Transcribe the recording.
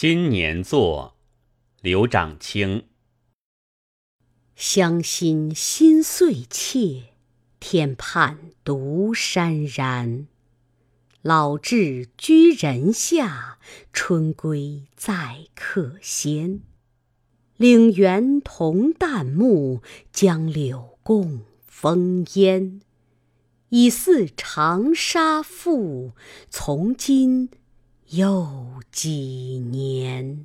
新年作，刘长卿。乡心心碎切，天畔独潸然。老至居人下，春归在客先。岭猿同旦暮，江柳共风烟。已似长沙妇，从今又几年？